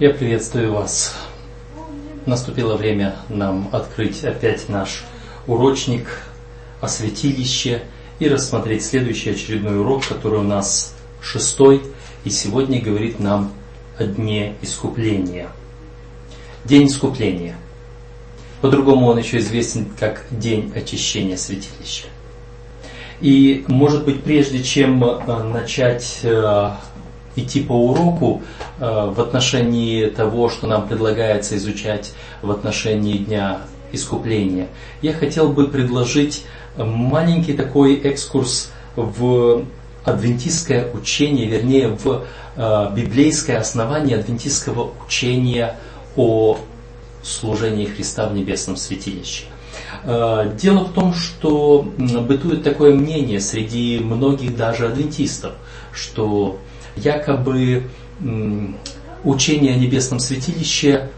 Я приветствую вас. Наступило время нам открыть опять наш урочник о и рассмотреть следующий очередной урок, который у нас шестой, и сегодня говорит нам о дне искупления. День искупления. По-другому он еще известен как День очищения святилища. И, может быть, прежде чем э, начать э, идти по уроку э, в отношении того, что нам предлагается изучать в отношении Дня Искупления, я хотел бы предложить маленький такой экскурс в адвентистское учение, вернее, в э, библейское основание адвентистского учения о служении Христа в небесном святилище. Э, дело в том, что бытует такое мнение среди многих даже адвентистов, что якобы учение о небесном святилище,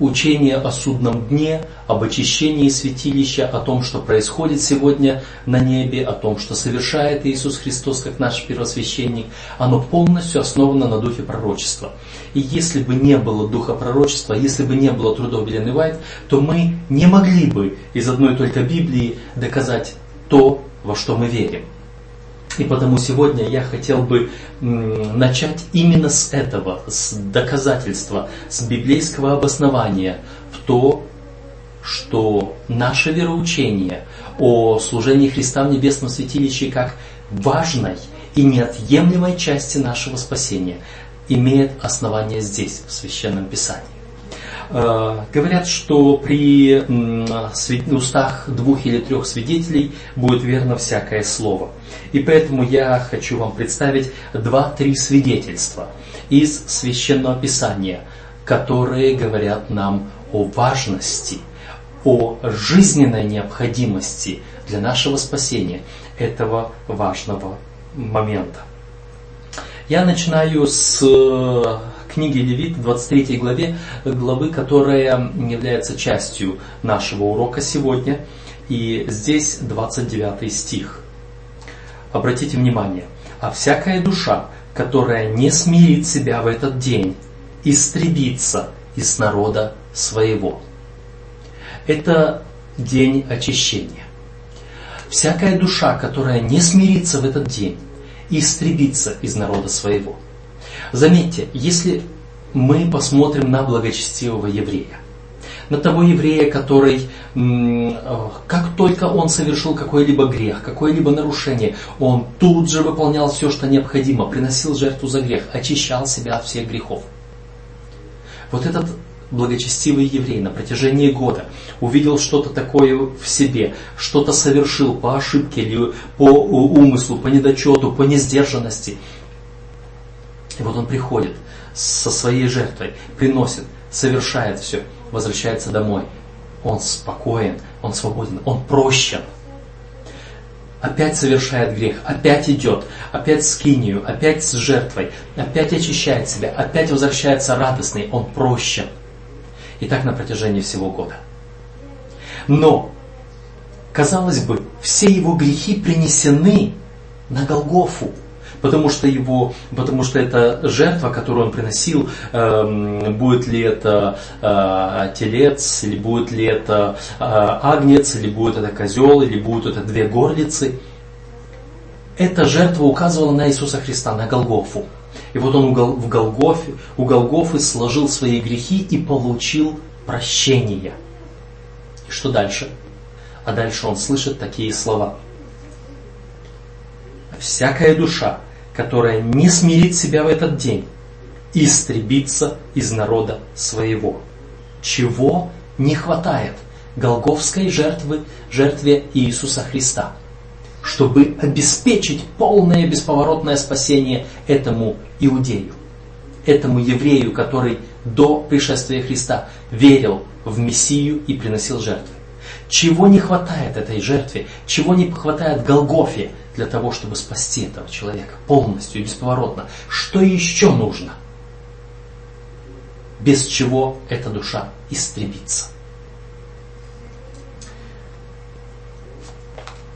учение о судном дне, об очищении святилища, о том, что происходит сегодня на небе, о том, что совершает Иисус Христос как наш первосвященник, оно полностью основано на духе пророчества. И если бы не было духа пророчества, если бы не было трудов Белен Вайт, то мы не могли бы из одной только Библии доказать то, во что мы верим. И потому сегодня я хотел бы начать именно с этого, с доказательства, с библейского обоснования в то, что наше вероучение о служении Христа в небесном святилище как важной и неотъемлемой части нашего спасения имеет основание здесь, в Священном Писании. Э, говорят, что при устах двух или трех свидетелей будет верно всякое слово. И поэтому я хочу вам представить два-три свидетельства из Священного Писания, которые говорят нам о важности, о жизненной необходимости для нашего спасения этого важного момента. Я начинаю с книги Левит, 23 главе, главы, которая является частью нашего урока сегодня. И здесь 29 стих. Обратите внимание. «А всякая душа, которая не смирит себя в этот день, истребится из народа своего». Это день очищения. Всякая душа, которая не смирится в этот день, истребится из народа своего – Заметьте, если мы посмотрим на благочестивого еврея, на того еврея, который, как только он совершил какой-либо грех, какое-либо нарушение, он тут же выполнял все, что необходимо, приносил жертву за грех, очищал себя от всех грехов. Вот этот благочестивый еврей на протяжении года увидел что-то такое в себе, что-то совершил по ошибке или по умыслу, по недочету, по несдержанности – и вот он приходит со своей жертвой, приносит, совершает все, возвращается домой. Он спокоен, он свободен, он прощен. Опять совершает грех, опять идет, опять с кинию, опять с жертвой, опять очищает себя, опять возвращается радостный, он прощен. И так на протяжении всего года. Но, казалось бы, все его грехи принесены на Голгофу потому что его, потому что это жертва, которую он приносил, э, будет ли это э, телец, или будет ли это э, агнец, или будет это козел, или будут это две горлицы. Эта жертва указывала на Иисуса Христа, на Голгофу. И вот он в Голгофе, у Голгофы сложил свои грехи и получил прощение. И что дальше? А дальше он слышит такие слова. Всякая душа, которая не смирит себя в этот день, истребится из народа своего. Чего не хватает Голговской жертвы, жертве Иисуса Христа, чтобы обеспечить полное бесповоротное спасение этому иудею, этому еврею, который до пришествия Христа верил в Мессию и приносил жертвы. Чего не хватает этой жертве, чего не хватает Голгофе, для того, чтобы спасти этого человека полностью и бесповоротно. Что еще нужно? Без чего эта душа истребится.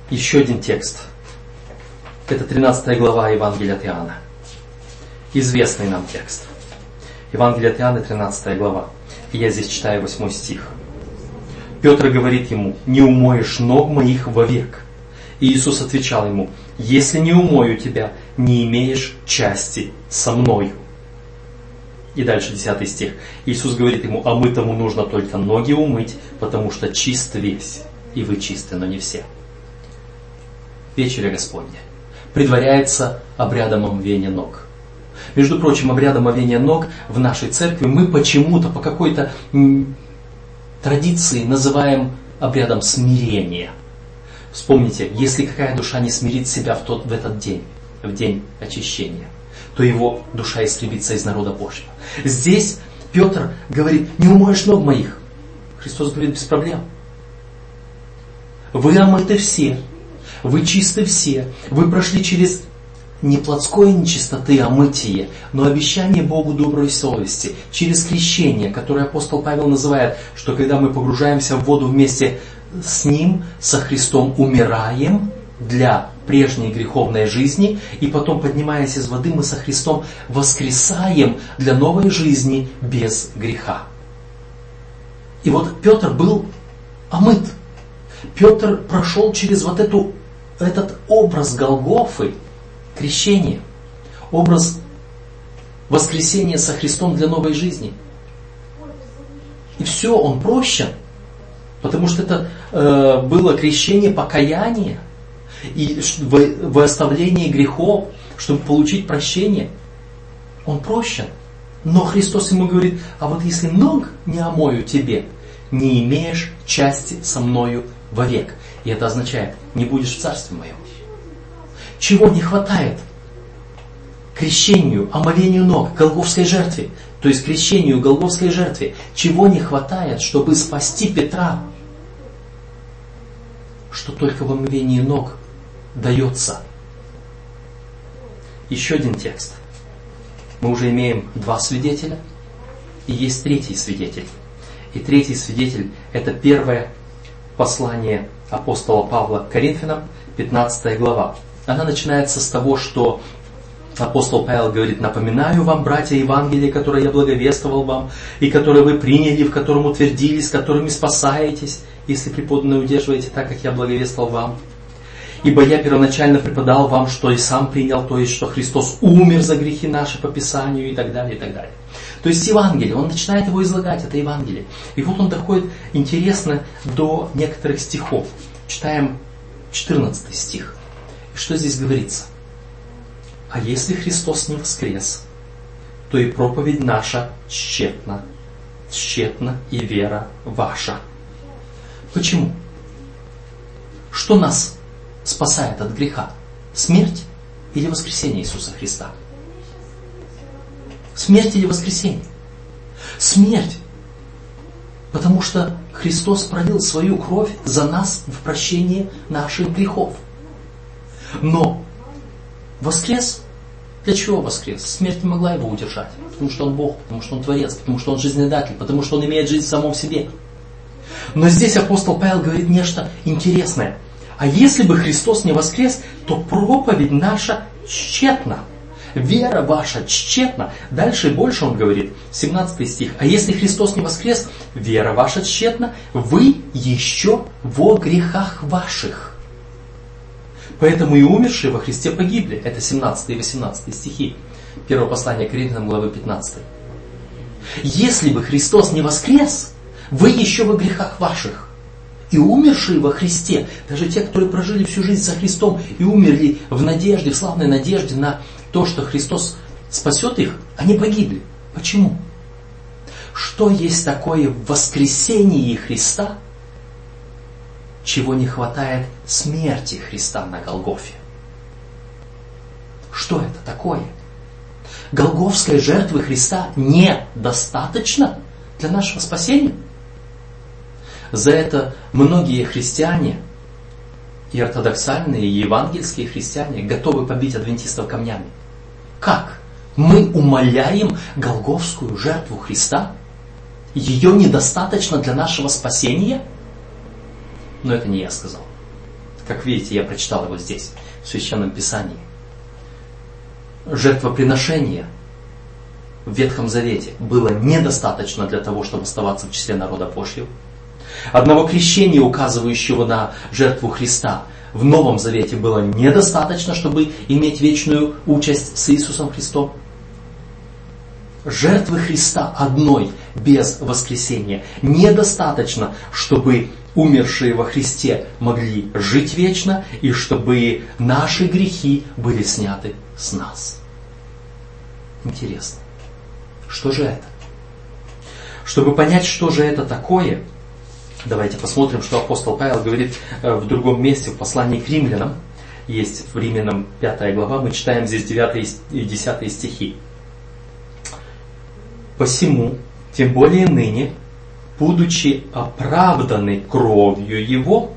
Еще один текст. Это 13 глава Евангелия от Иоанна. Известный нам текст. Евангелие от Иоанна, 13 глава. И я здесь читаю 8 стих. Петр говорит ему, не умоешь ног моих вовек. Иисус отвечал ему, если не умою тебя, не имеешь части со мною. И дальше 10 стих. Иисус говорит ему, а мы тому нужно только ноги умыть, потому что чист весь, и вы чисты, но не все. Вечеря Господня предваряется обрядом омовения ног. Между прочим, обрядом омовения ног в нашей церкви мы почему-то по какой-то традиции называем обрядом смирения. Вспомните, если какая душа не смирит себя в, тот, в этот день, в день очищения, то его душа истребится из народа Божьего. Здесь Петр говорит, не умоешь ног моих. Христос говорит, без проблем. Вы омыты все, вы чисты все, вы прошли через не плотской нечистоты, а мытие, но обещание Богу доброй совести, через крещение, которое апостол Павел называет, что когда мы погружаемся в воду вместе с Ним, со Христом, умираем для прежней греховной жизни, и потом, поднимаясь из воды, мы со Христом воскресаем для новой жизни без греха. И вот Петр был омыт. Петр прошел через вот эту, этот образ Голгофы, крещения, образ воскресения со Христом для новой жизни. И все, он прощен, потому что это э, было крещение покаяния и в оставлении грехов, чтобы получить прощение, он прощен. Но Христос ему говорит, а вот если ног не омою тебе, не имеешь части со мною вовек. И это означает, не будешь в царстве моем. Чего не хватает? Крещению, омовению ног, Голговской жертве. То есть крещению, Голговской жертве. Чего не хватает, чтобы спасти Петра? Что только в омовении ног дается. Еще один текст. Мы уже имеем два свидетеля, и есть третий свидетель. И третий свидетель – это первое послание апостола Павла к Коринфянам, 15 глава. Она начинается с того, что апостол Павел говорит, напоминаю вам, братья, Евангелие, которое я благовествовал вам, и которое вы приняли, в котором утвердились, которыми спасаетесь, если преподанное удерживаете так, как я благовествовал вам. Ибо я первоначально преподал вам, что и сам принял, то есть, что Христос умер за грехи наши по Писанию и так далее, и так далее. То есть Евангелие, он начинает его излагать, это Евангелие. И вот он доходит, интересно, до некоторых стихов. Читаем 14 стих. И что здесь говорится? А если Христос не воскрес, то и проповедь наша тщетна, тщетна и вера ваша. Почему? Что нас спасает от греха? Смерть или воскресение Иисуса Христа? Смерть или воскресение? Смерть. Потому что Христос пролил свою кровь за нас в прощение наших грехов. Но воскрес, для чего воскрес? Смерть не могла его удержать. Потому что он Бог, потому что он Творец, потому что он жизнедатель, потому что он имеет жизнь в самом себе. Но здесь апостол Павел говорит нечто интересное. А если бы Христос не воскрес, то проповедь наша тщетна. Вера ваша тщетна. Дальше больше он говорит, 17 стих. А если Христос не воскрес, вера ваша тщетна, вы еще во грехах ваших. Поэтому и умершие во Христе погибли. Это 17 и 18 стихи. Первое послание Коринфянам, главы 15. Если бы Христос не воскрес, вы еще во грехах ваших и умершие во Христе, даже те, которые прожили всю жизнь со Христом и умерли в надежде, в славной надежде на то, что Христос спасет их, они погибли. Почему? Что есть такое в воскресении Христа, чего не хватает смерти Христа на Голгофе? Что это такое? Голговской жертвы Христа недостаточно для нашего спасения? За это многие христиане, и ортодоксальные, и евангельские христиане, готовы побить адвентистов камнями. Как? Мы умоляем Голговскую жертву Христа? Ее недостаточно для нашего спасения? Но это не я сказал. Как видите, я прочитал его здесь, в Священном Писании. Жертвоприношение в Ветхом Завете было недостаточно для того, чтобы оставаться в числе народа Божьего. Одного крещения, указывающего на жертву Христа, в Новом Завете было недостаточно, чтобы иметь вечную участь с Иисусом Христом. Жертвы Христа одной, без воскресения, недостаточно, чтобы умершие во Христе могли жить вечно и чтобы наши грехи были сняты с нас. Интересно. Что же это? Чтобы понять, что же это такое, давайте посмотрим, что апостол Павел говорит э, в другом месте, в послании к римлянам. Есть в Римлянам 5 глава, мы читаем здесь 9 и 10 стихи. «Посему, тем более ныне, будучи оправданы кровью Его,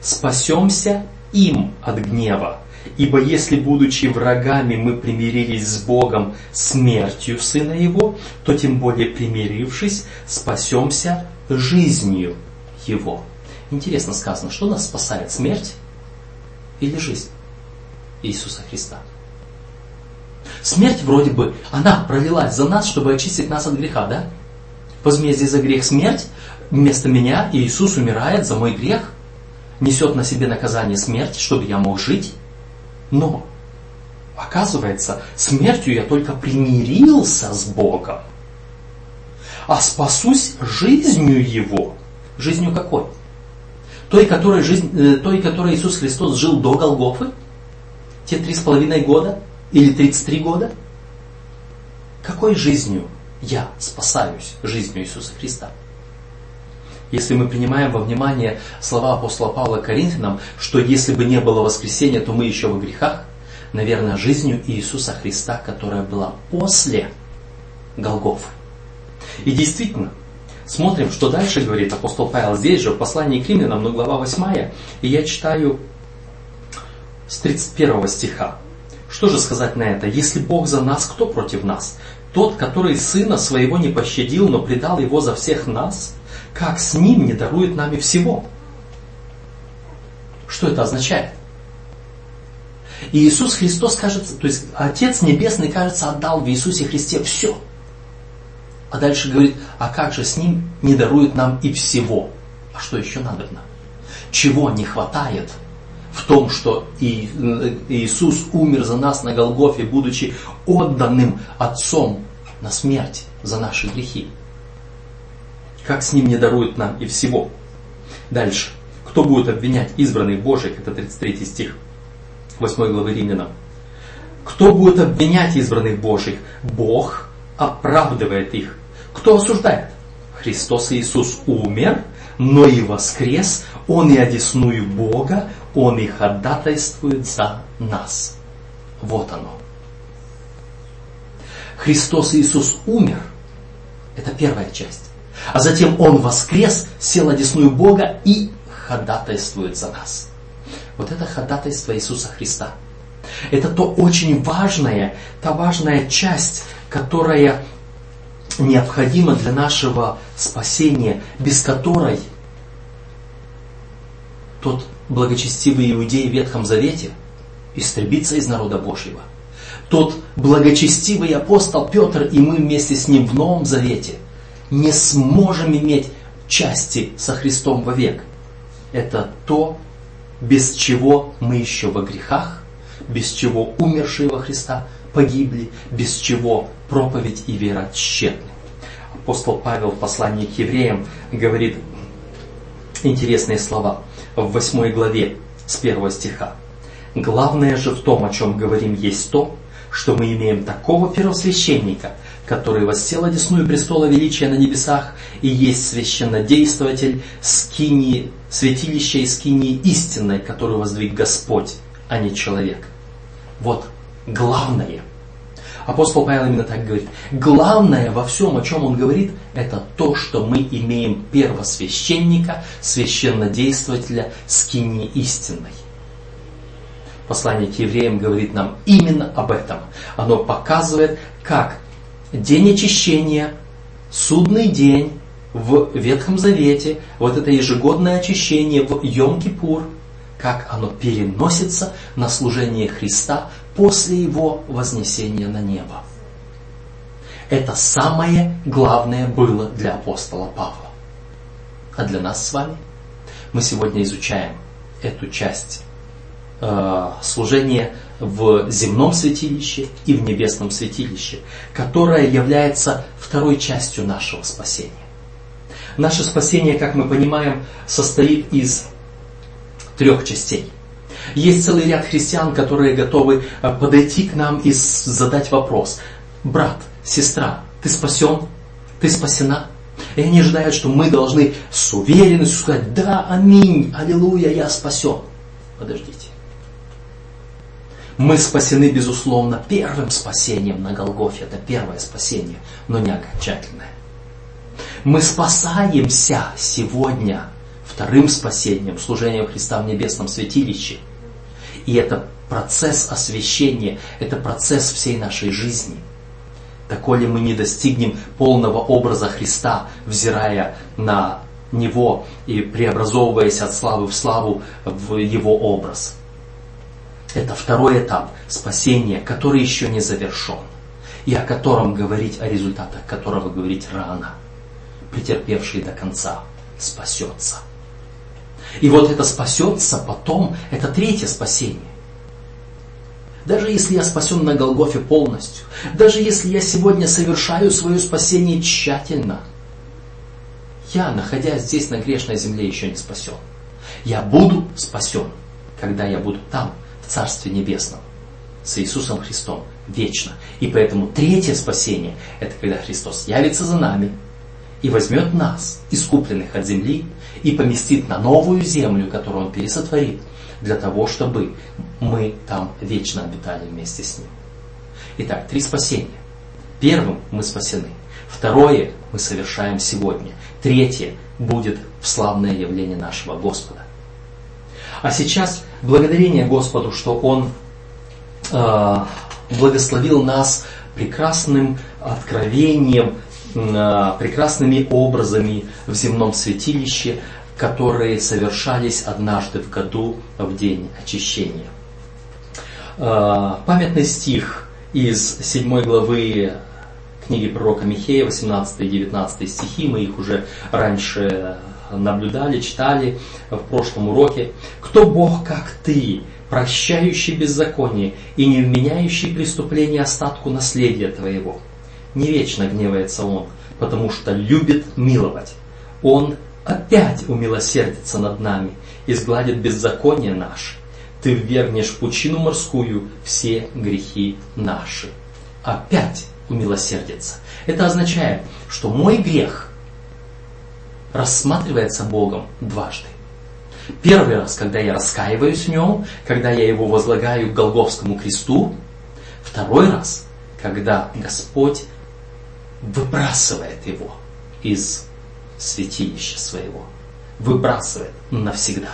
спасемся им от гнева. Ибо если, будучи врагами, мы примирились с Богом смертью Сына Его, то тем более примирившись, спасемся жизнью Его. Интересно сказано, что нас спасает, смерть или жизнь Иисуса Христа? Смерть вроде бы, она пролилась за нас, чтобы очистить нас от греха, да? Возмездие за грех смерть, вместо меня Иисус умирает за мой грех, несет на себе наказание смерть, чтобы я мог жить. Но, оказывается, смертью я только примирился с Богом. А спасусь жизнью Его. Жизнью какой? Той, которой, жизнь, э, той, которой Иисус Христос жил до Голгофы? Те три с половиной года? Или 33 года? Какой жизнью я спасаюсь? Жизнью Иисуса Христа. Если мы принимаем во внимание слова апостола Павла Коринфянам, что если бы не было воскресения, то мы еще во грехах, наверное, жизнью Иисуса Христа, которая была после Голгофы. И действительно, смотрим, что дальше говорит апостол Павел здесь же, в послании к римлянам, но глава 8, и я читаю с 31 стиха. Что же сказать на это? Если Бог за нас, кто против нас? Тот, который сына своего не пощадил, но предал его за всех нас? как с ним не дарует нами всего? Что это означает? И Иисус Христос, кажется, то есть Отец Небесный, кажется, отдал в Иисусе Христе все. А дальше говорит, а как же с ним не дарует нам и всего? А что еще надо? Чего не хватает в том, что Иисус умер за нас на Голгофе, будучи отданным Отцом на смерть за наши грехи? как с ним не дарует нам и всего. Дальше. Кто будет обвинять избранных Божьих? Это 33 стих 8 главы Римлянам. Кто будет обвинять избранных Божьих? Бог оправдывает их. Кто осуждает? Христос Иисус умер, но и воскрес, Он и одесную Бога, Он и ходатайствует за нас. Вот оно. Христос Иисус умер. Это первая часть. А затем Он воскрес, сел одесную Бога и ходатайствует за нас. Вот это ходатайство Иисуса Христа. Это то очень важное, та важная часть, которая необходима для нашего спасения, без которой тот благочестивый иудей в Ветхом Завете истребится из народа Божьего. Тот благочестивый апостол Петр и мы вместе с ним в Новом Завете – не сможем иметь части со Христом вовек. Это то, без чего мы еще во грехах, без чего умершие во Христа погибли, без чего проповедь и вера тщетны. Апостол Павел в послании к евреям говорит интересные слова в 8 главе с 1 стиха. Главное же в том, о чем говорим, есть то, что мы имеем такого первосвященника – который воссел одесную престола величия на небесах и есть священнодействователь скинии, святилища и скинии истинной, которую воздвиг Господь, а не человек. Вот главное. Апостол Павел именно так говорит. Главное во всем, о чем он говорит, это то, что мы имеем первосвященника, священнодействователя скинии истинной. Послание к евреям говорит нам именно об этом. Оно показывает, как день очищения, судный день в Ветхом Завете, вот это ежегодное очищение в Йом-Кипур, как оно переносится на служение Христа после Его вознесения на небо. Это самое главное было для апостола Павла. А для нас с вами мы сегодня изучаем эту часть э, служения в земном святилище и в небесном святилище, которая является второй частью нашего спасения. Наше спасение, как мы понимаем, состоит из трех частей. Есть целый ряд христиан, которые готовы э, подойти к нам и задать вопрос. Брат, сестра, ты спасен? Ты спасена? И они ожидают, что мы должны с уверенностью сказать, да, аминь, аллилуйя, я спасен. Подождите. Мы спасены, безусловно, первым спасением на Голгофе. Это первое спасение, но не окончательное. Мы спасаемся сегодня вторым спасением, служением Христа в небесном святилище. И это процесс освящения, это процесс всей нашей жизни. Доколе мы не достигнем полного образа Христа, взирая на Него и преобразовываясь от славы в славу в Его образ. Это второй этап спасения, который еще не завершен, и о котором говорить, о результатах которого говорить рано. Претерпевший до конца спасется. И вот это спасется потом, это третье спасение. Даже если я спасен на Голгофе полностью, даже если я сегодня совершаю свое спасение тщательно, я, находясь здесь на грешной земле, еще не спасен. Я буду спасен, когда я буду там, в Царстве Небесном, с Иисусом Христом, вечно. И поэтому третье спасение – это когда Христос явится за нами и возьмет нас, искупленных от земли, и поместит на новую землю, которую Он пересотворит, для того, чтобы мы там вечно обитали вместе с Ним. Итак, три спасения. Первым мы спасены. Второе мы совершаем сегодня. Третье будет в славное явление нашего Господа. А сейчас благодарение Господу, что Он э, благословил нас прекрасным откровением, прекрасными образами в земном святилище, которые совершались однажды в году в день очищения. Э, памятный стих из 7 главы книги пророка Михея, 18 и 19 стихи, мы их уже раньше наблюдали, читали в прошлом уроке. «Кто Бог, как ты, прощающий беззаконие и не вменяющий преступление остатку наследия твоего?» Не вечно гневается Он, потому что любит миловать. Он опять умилосердится над нами и сгладит беззаконие наше. Ты ввергнешь в пучину морскую все грехи наши. Опять умилосердится. Это означает, что мой грех рассматривается Богом дважды. Первый раз, когда я раскаиваюсь в нем, когда я его возлагаю к Голговскому кресту. Второй раз, когда Господь выбрасывает его из святилища своего. Выбрасывает навсегда.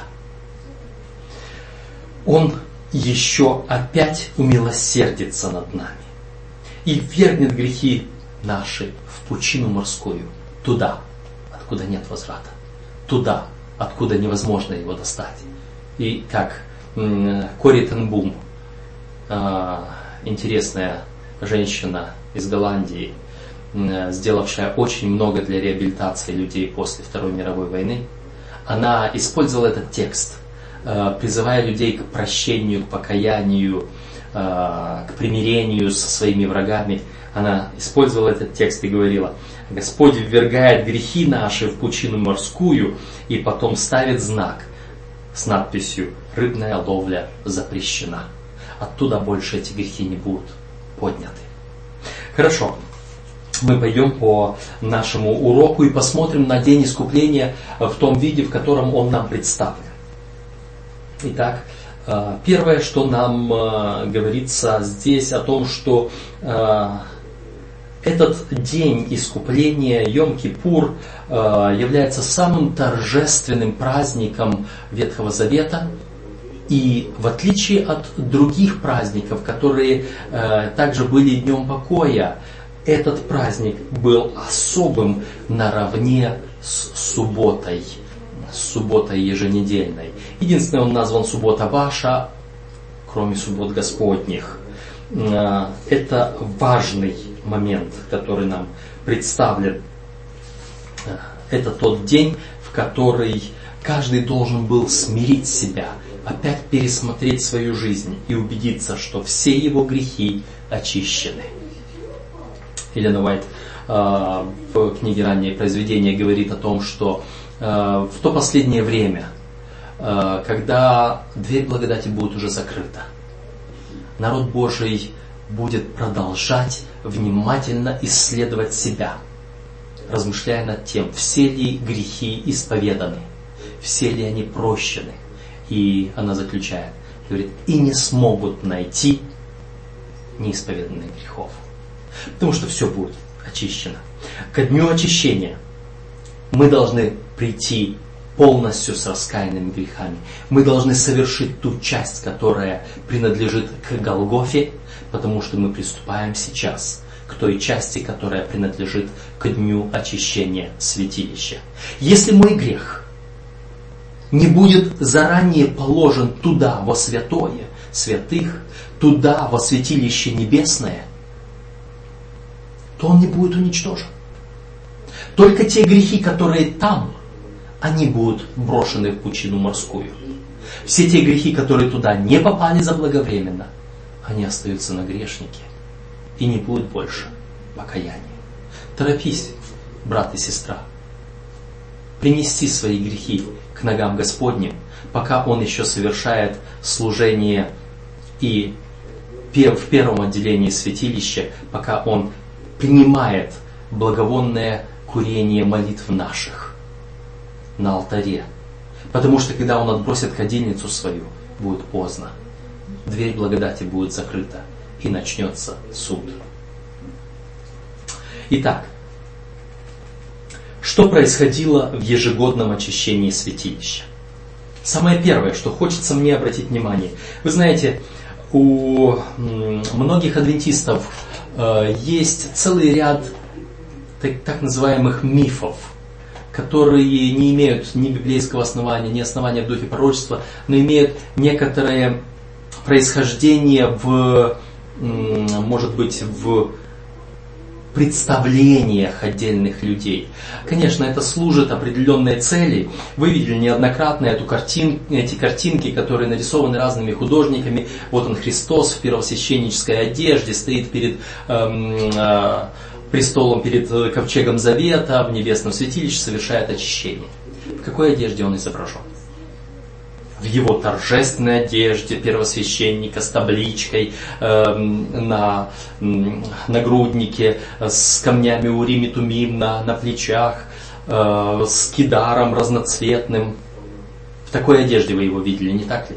Он еще опять умилосердится над нами и вернет грехи наши в пучину морскую, туда, откуда нет возврата, туда, откуда невозможно его достать. И как Кори Тенбум, а, интересная женщина из Голландии, сделавшая очень много для реабилитации людей после Второй мировой войны, она использовала этот текст, а, призывая людей к прощению, к покаянию, а, к примирению со своими врагами. Она использовала этот текст и говорила, Господь ввергает грехи наши в пучину морскую и потом ставит знак с надписью «Рыбная ловля запрещена». Оттуда больше эти грехи не будут подняты. Хорошо, мы пойдем по нашему уроку и посмотрим на день искупления в том виде, в котором он нам представлен. Итак, э, первое, что нам э, говорится здесь о том, что э, этот день искупления Йом-Кипур является самым торжественным праздником Ветхого Завета. И в отличие от других праздников, которые также были днем покоя, этот праздник был особым наравне с субботой, с субботой еженедельной. Единственное, он назван суббота ваша, кроме суббот Господних. Э, это важный момент, который нам представлен. Это тот день, в который каждый должен был смирить себя, опять пересмотреть свою жизнь и убедиться, что все его грехи очищены. Елена Уайт э, в книге «Раннее произведение» говорит о том, что э, в то последнее время, э, когда дверь благодати будет уже закрыта, народ Божий будет продолжать внимательно исследовать себя, размышляя над тем, все ли грехи исповеданы, все ли они прощены. И она заключает, говорит, и не смогут найти неисповеданных грехов. Потому что все будет очищено. Ко дню очищения мы должны прийти полностью с раскаянными грехами. Мы должны совершить ту часть, которая принадлежит к Голгофе, потому что мы приступаем сейчас к той части, которая принадлежит к дню очищения святилища. Если мой грех не будет заранее положен туда, во святое, святых, туда, во святилище небесное, то он не будет уничтожен. Только те грехи, которые там, они будут брошены в пучину морскую. Все те грехи, которые туда не попали заблаговременно, они остаются на грешнике. И не будет больше покаяния. Торопись, брат и сестра, принести свои грехи к ногам Господним, пока Он еще совершает служение и в первом отделении святилища, пока Он принимает благовонное курение молитв наших на алтаре. Потому что когда Он отбросит кадильницу свою, будет поздно. Дверь благодати будет закрыта, и начнется суд. Итак, что происходило в ежегодном очищении святилища? Самое первое, что хочется мне обратить внимание. Вы знаете, у многих адвентистов есть целый ряд так, так называемых мифов, которые не имеют ни библейского основания, ни основания в духе пророчества, но имеют некоторое происхождение в, может быть, в представлениях отдельных людей. Конечно, это служит определенной цели. Вы видели неоднократно эту картин, эти картинки, которые нарисованы разными художниками. Вот он Христос в первосвященнической одежде стоит перед эм, э, престолом, перед ковчегом Завета в небесном святилище, совершает очищение. В какой одежде он изображен? В его торжественной одежде первосвященника с табличкой э, на нагруднике, с камнями Урим и Тумим на, на плечах, э, с кидаром разноцветным. В такой одежде вы его видели, не так ли?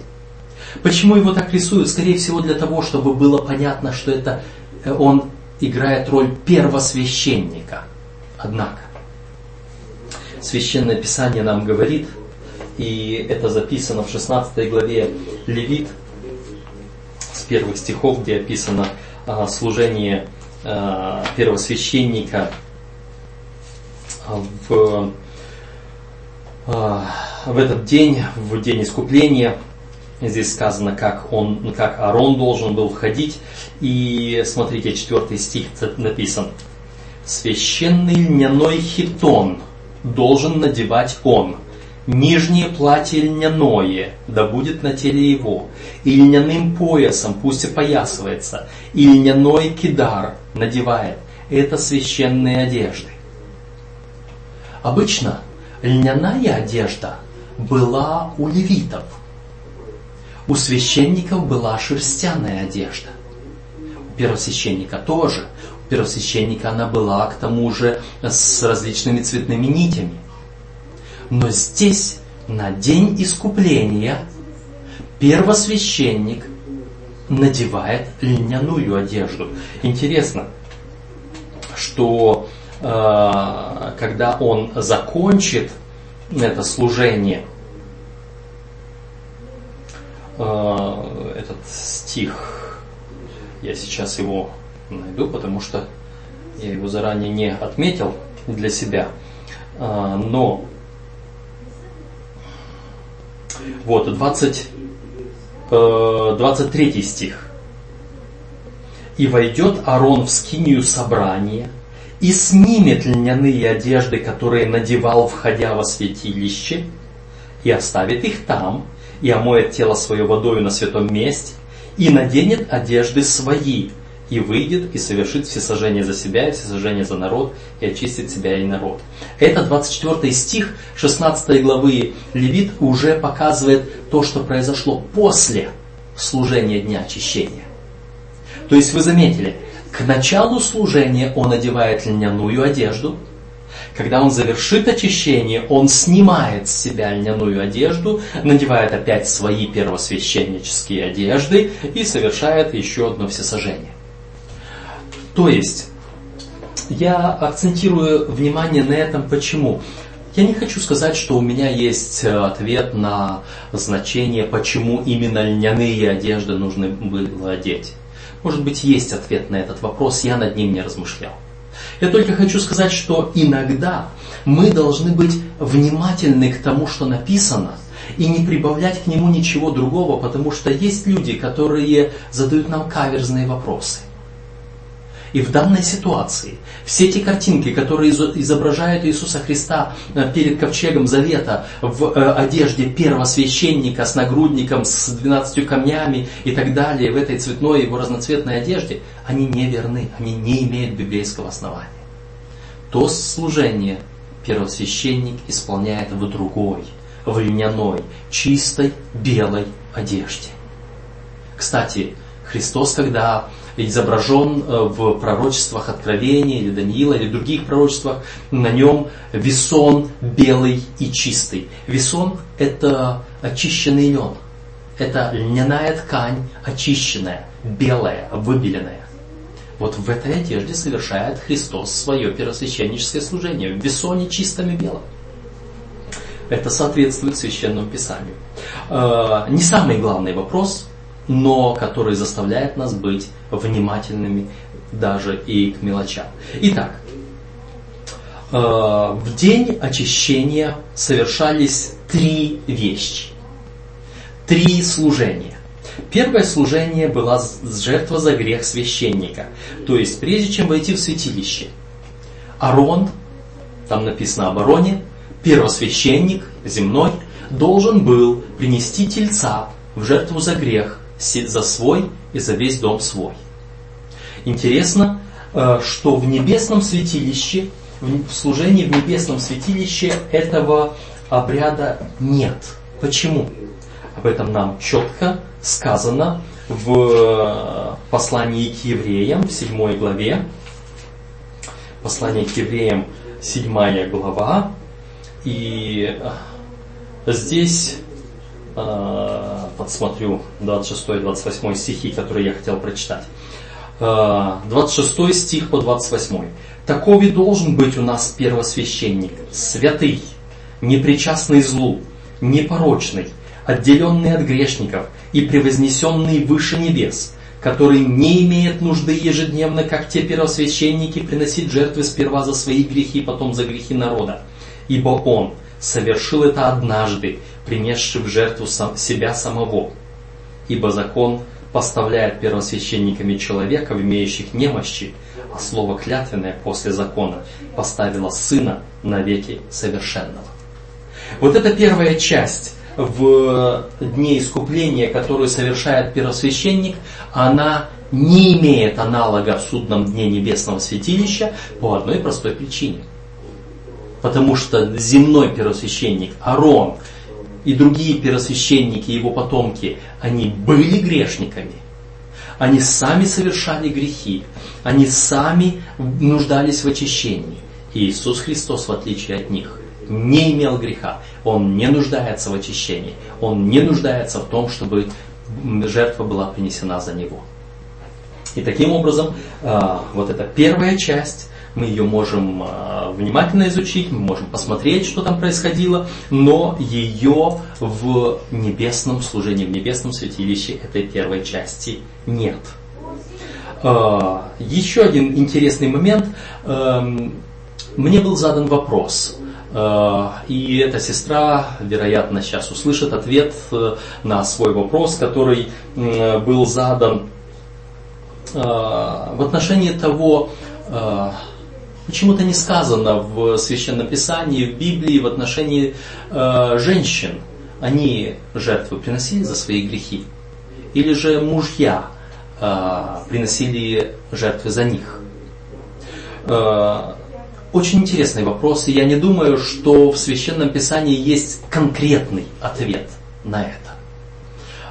Почему его так рисуют? Скорее всего для того, чтобы было понятно, что это э, он играет роль первосвященника. Однако, Священное Писание нам говорит – и это записано в 16 главе Левит, с первых стихов, где описано а, служение а, первосвященника в, а, в этот день, в день искупления. Здесь сказано, как, он, как Аарон должен был входить. И смотрите, четвертый стих написан. Священный льняной хитон должен надевать он, Нижнее платье льняное, да будет на теле его, и льняным поясом пусть опоясывается, и льняной кидар надевает. Это священные одежды. Обычно льняная одежда была у левитов. У священников была шерстяная одежда. У первосвященника тоже. У первосвященника она была к тому же с различными цветными нитями. Но здесь, на день искупления, первосвященник надевает льняную одежду. Интересно, что э, когда он закончит это служение, э, этот стих, я сейчас его найду, потому что я его заранее не отметил для себя, э, но Вот, 20, 23 э, стих. И войдет Аарон в скинию собрания, и снимет льняные одежды, которые надевал, входя во святилище, и оставит их там, и омоет тело свое водою на святом месте, и наденет одежды свои, и выйдет и совершит всесожжение за себя и всесожжение за народ, и очистит себя и народ. Это 24 стих 16 главы Левит уже показывает то, что произошло после служения Дня Очищения. То есть вы заметили, к началу служения он одевает льняную одежду, когда он завершит очищение, он снимает с себя льняную одежду, надевает опять свои первосвященнические одежды и совершает еще одно всесожжение. То есть, я акцентирую внимание на этом почему? Я не хочу сказать, что у меня есть э, ответ на значение, почему именно льняные одежды нужно было одеть. Может быть, есть ответ на этот вопрос, я над ним не размышлял. Я только хочу сказать, что иногда мы должны быть внимательны к тому, что написано, и не прибавлять к нему ничего другого, потому что есть люди, которые задают нам каверзные вопросы. И в данной ситуации все эти картинки, которые изображают Иисуса Христа э, перед ковчегом Завета в э, одежде первосвященника с нагрудником, с 12 камнями и так далее, в этой цветной его разноцветной одежде, они не верны, они не имеют библейского основания. То служение первосвященник исполняет в другой, в льняной, чистой, белой одежде. Кстати, Христос, когда изображен э, в пророчествах Откровения или Даниила или других пророчествах, на нем весон белый и чистый. Весон – это очищенный лен. Это льняная ткань, очищенная, белая, выбеленная. Вот в этой одежде совершает Христос свое первосвященническое служение, в весоне чистом и белом. Это соответствует Священному Писанию. Э, не самый главный вопрос, но который заставляет нас быть внимательными даже и к мелочам. Итак, э, в день очищения совершались три вещи, три служения. Первое служение было жертва за грех священника. То есть, прежде чем войти в святилище, Арон, там написано об Ароне, первосвященник земной, должен был принести тельца в жертву за грех за свой и за весь дом свой. Интересно, э, что в небесном святилище, в служении в небесном святилище этого обряда нет. Почему? Об этом нам четко сказано в э, послании к евреям, в 7 главе. Послание к евреям, 7 глава. И э, здесь подсмотрю 26-28 стихи, которые я хотел прочитать. 26 э, стих по 28. Таков и должен быть у нас первосвященник, святый, непричастный злу, непорочный, отделенный от грешников и превознесенный выше небес, который не имеет нужды ежедневно, как те первосвященники, приносить жертвы сперва за свои грехи, потом за грехи народа. Ибо он совершил это однажды, принесший в жертву сам, себя самого. Ибо закон поставляет первосвященниками человека, имеющих немощи, а слово клятвенное после закона поставило сына навеки совершенного. Вот эта первая часть в дне искупления, которую совершает первосвященник, она не имеет аналога в судном дне небесного святилища по одной простой причине. Потому что земной первосвященник Арон и другие первосвященники, его потомки, они были грешниками. Они сами совершали грехи. Они сами нуждались в очищении. И Иисус Христос, в отличие от них, не имел греха. Он не нуждается в очищении. Он не нуждается в том, чтобы жертва была принесена за него. И таким образом, а, вот эта первая часть мы ее можем а, внимательно изучить, мы можем посмотреть, что там происходило, но ее в небесном служении, в небесном святилище этой первой части нет. А, еще один интересный момент. Эм, мне был задан вопрос, а, и эта сестра, вероятно, сейчас услышит ответ э, на свой вопрос, который был задан в отношении того, почему-то не сказано в Священном Писании, в Библии в отношении женщин. Они жертвы приносили за свои грехи? Или же мужья приносили жертвы за них? Очень интересный вопрос, и я не думаю, что в Священном Писании есть конкретный ответ на это.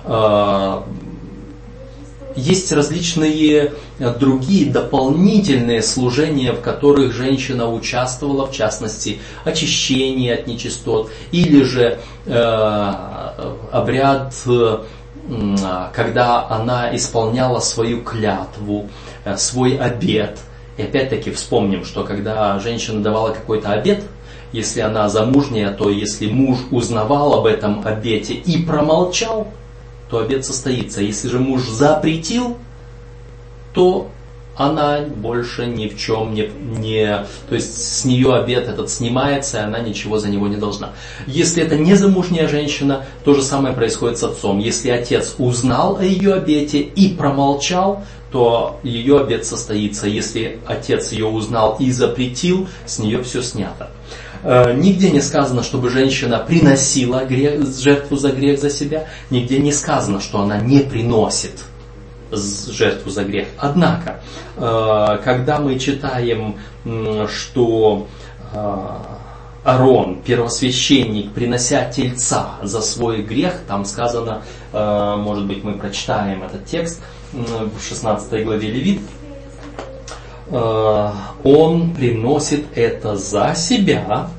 А, есть различные другие дополнительные служения, в которых женщина участвовала, в частности, очищение от нечистот, или же э, обряд, когда она исполняла свою клятву, э, свой обет – и опять-таки вспомним, что когда женщина давала какой-то обед, если она замужняя, то если муж узнавал об этом обете и промолчал, то обед состоится. Если же муж запретил, то она больше ни в чем не, не... То есть с нее обед этот снимается, и она ничего за него не должна. Если это не замужняя женщина, то же самое происходит с отцом. Если отец узнал о ее обете и промолчал, то ее обед состоится. Если отец ее узнал и запретил, с нее все снято. Э, нигде не сказано, чтобы женщина приносила грех, жертву за грех за себя. Нигде не сказано, что она не приносит жертву за грех. Однако, э, когда мы читаем, что э, Арон, первосвященник, принося тельца за свой грех, там сказано, может быть, мы прочитаем этот текст, в 16 главе Левит, э, он приносит это за себя.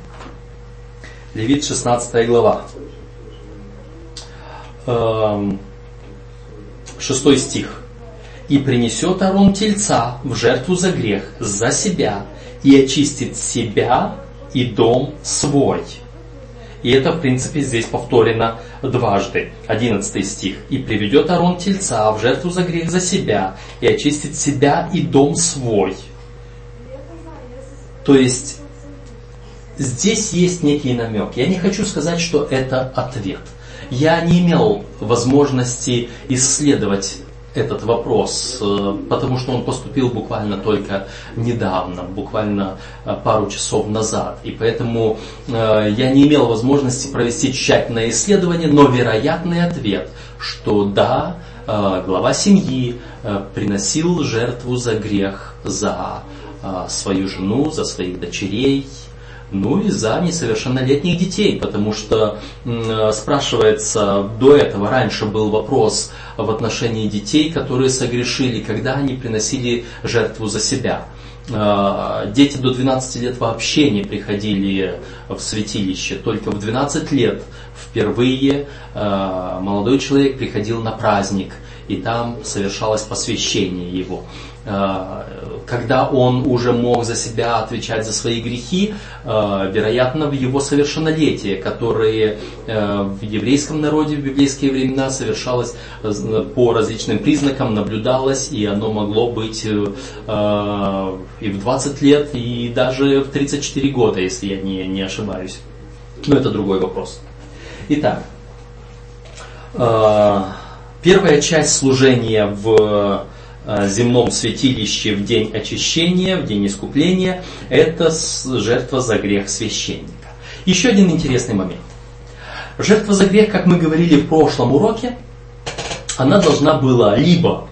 Левит 16 глава. 6 эм, стих. «И принесет Арон тельца в жертву за грех за себя, и очистит себя и дом свой». И это, в принципе, здесь повторено дважды. 11 стих. «И приведет Арон тельца в жертву за грех за себя, и очистит себя и дом свой». То есть, здесь есть некий намек. Я не хочу сказать, что это ответ. Я не имел возможности исследовать этот вопрос, э, потому что он поступил буквально только недавно, буквально э, пару часов назад. И поэтому э, я не имел возможности провести тщательное исследование, но вероятный ответ, что да, глава семьи приносил жертву за грех, за свою жену, за своих дочерей, ну и за несовершеннолетних детей, потому что спрашивается, до этого раньше был вопрос в отношении детей, которые согрешили, когда они приносили жертву за себя. А, дети до 12 лет вообще не приходили в святилище, только в 12 лет впервые а, молодой человек приходил на праздник, и там совершалось посвящение его. Э, когда он уже мог за себя отвечать за свои грехи, э, вероятно, в его совершеннолетие, которое э, в еврейском народе в библейские времена совершалось по различным признакам, наблюдалось, и оно могло быть и в 20 лет, и даже в 34 года, если я не, не ошибаюсь. Но это другой вопрос. Итак, первая часть служения в земном святилище в день очищения, в день искупления, это жертва за грех священника. Еще один интересный момент. Жертва за грех, как мы говорили в прошлом уроке, она должна была либо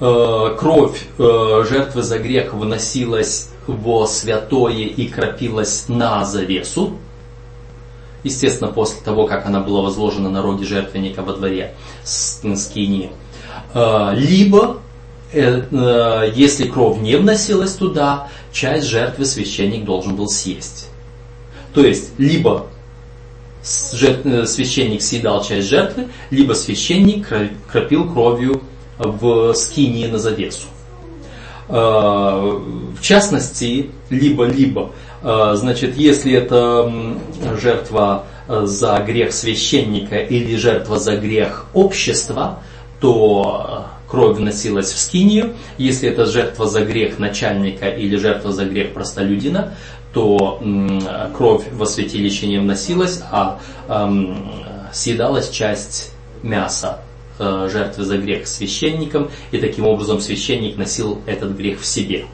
э, кровь э, жертвы за грех выносилась во святое и кропилась на завесу, естественно, после того, как она была возложена на роги жертвенника во дворе скини, э, либо Э, э, если кровь не вносилась туда, часть жертвы священник должен был съесть. То есть, либо э, священник съедал часть жертвы, либо священник кропил кровью в скинии на завесу. В частности, либо-либо, значит, если это жертва за грех священника или жертва за грех общества, то кровь вносилась в скинию. Если это жертва за грех начальника или жертва за грех простолюдина, то кровь во святилище не вносилась, а съедалась часть мяса э, жертвы за грех священником, и таким образом священник носил этот грех в себе.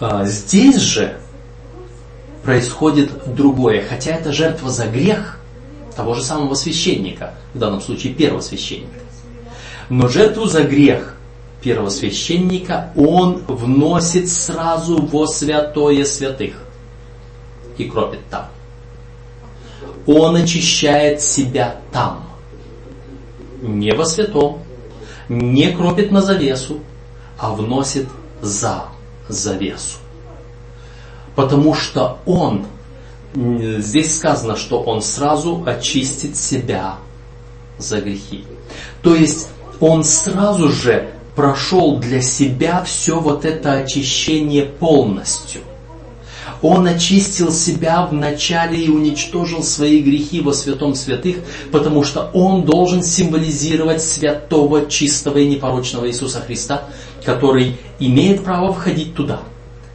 А, здесь же происходит другое, хотя это жертва за грех того же самого священника, в данном случае первого священника. Но жертву за грех первосвященника он вносит сразу во святое святых и кропит там. Он очищает себя там. Не во святом, не кропит на завесу, а вносит за завесу. Потому что он, здесь сказано, что он сразу очистит себя за грехи. То есть он сразу же прошел для себя все вот это очищение полностью. Он очистил себя вначале и уничтожил свои грехи во святом святых, потому что он должен символизировать святого, чистого и непорочного Иисуса Христа, который имеет право входить туда.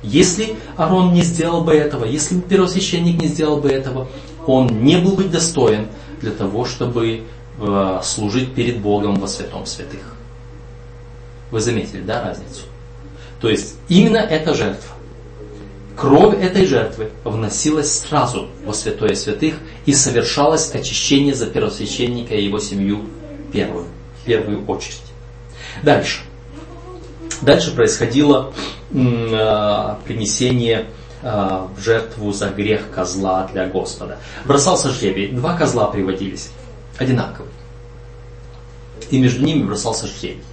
Если Арон не сделал бы этого, если первосвященник не сделал бы этого, он не был бы достоин для того, чтобы служить перед Богом во святом святых. Вы заметили, да, разницу? То есть именно эта жертва Кровь этой жертвы вносилась сразу во святое святых и совершалось очищение за первосвященника и его семью первую, в первую очередь. Дальше. Дальше происходило э, принесение э, в жертву за грех козла для Господа. Бросался жребий. Два козла приводились, одинаковые. И между ними бросался жребий.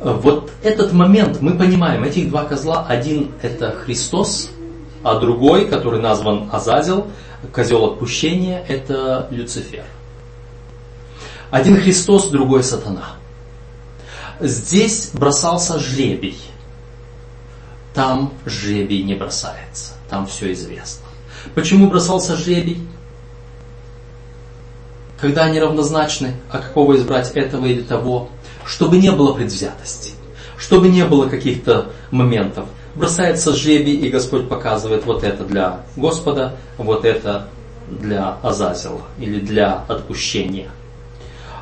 Вот этот момент мы понимаем, этих два козла, один это Христос, а другой, который назван Азазел, козел отпущения, это Люцифер. Один Христос, другой сатана. Здесь бросался жребий. Там жребий не бросается. Там все известно. Почему бросался жребий? Когда они равнозначны, а какого избрать этого или того, чтобы не было предвзятости, чтобы не было каких-то моментов. Бросается жребий, и Господь показывает вот это для Господа, вот это для Азазела или для отпущения.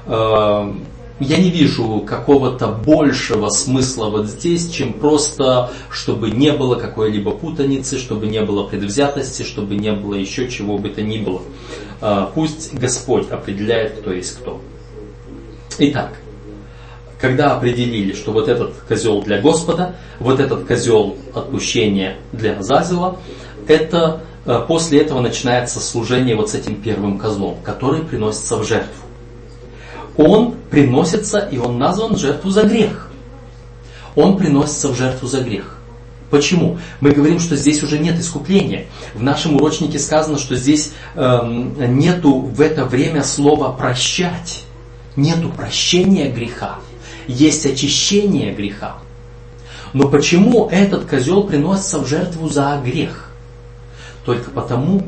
Эм, я не вижу какого-то большего смысла вот здесь, чем просто, чтобы не было какой-либо путаницы, чтобы не было предвзятости, чтобы не было еще чего бы то ни было. Э, пусть Господь определяет, кто есть кто. Итак, когда определили, что вот этот козел для Господа, вот этот козел отпущения для Азазела, это э, после этого начинается служение вот с этим первым козлом, который приносится в жертву. Он приносится, и он назван жертву за грех. Он приносится в жертву за грех. Почему? Мы говорим, что здесь уже нет искупления. В нашем урочнике сказано, что здесь эм, нету в это время слова прощать. Нету прощения греха есть очищение греха. Но почему этот козел приносится в жертву за грех? Только потому,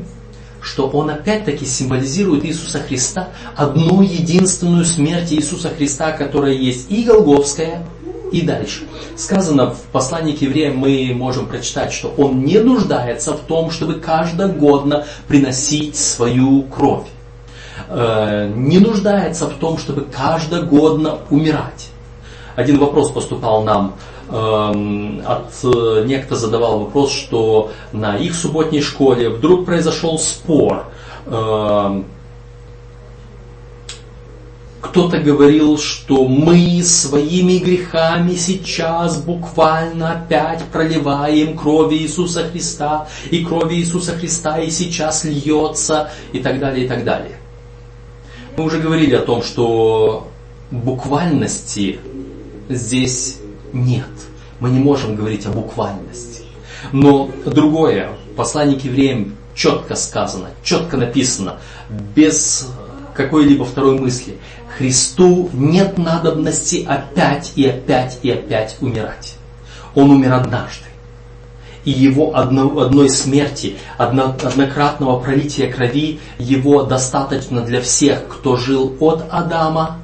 что он опять-таки символизирует Иисуса Христа, одну единственную смерть Иисуса Христа, которая есть и Голговская, и дальше. Сказано в послании к евреям, мы можем прочитать, что он не нуждается в том, чтобы каждогодно приносить свою кровь. Э, не нуждается в том, чтобы каждогодно умирать один вопрос поступал нам эм, от э, некто задавал вопрос, что на их субботней школе вдруг произошел спор. Кто-то говорил, что мы своими грехами сейчас буквально опять проливаем крови Иисуса Христа, и крови Иисуса Христа и сейчас льется, и так далее, и так далее. Мы уже говорили о том, что буквальности здесь нет. Мы не можем говорить о буквальности. Но другое, послание к евреям четко сказано, четко написано, без какой-либо второй мысли. Христу нет надобности опять и опять и опять умирать. Он умер однажды. И его одно, одной смерти, одно, однократного пролития крови, его достаточно для всех, кто жил от Адама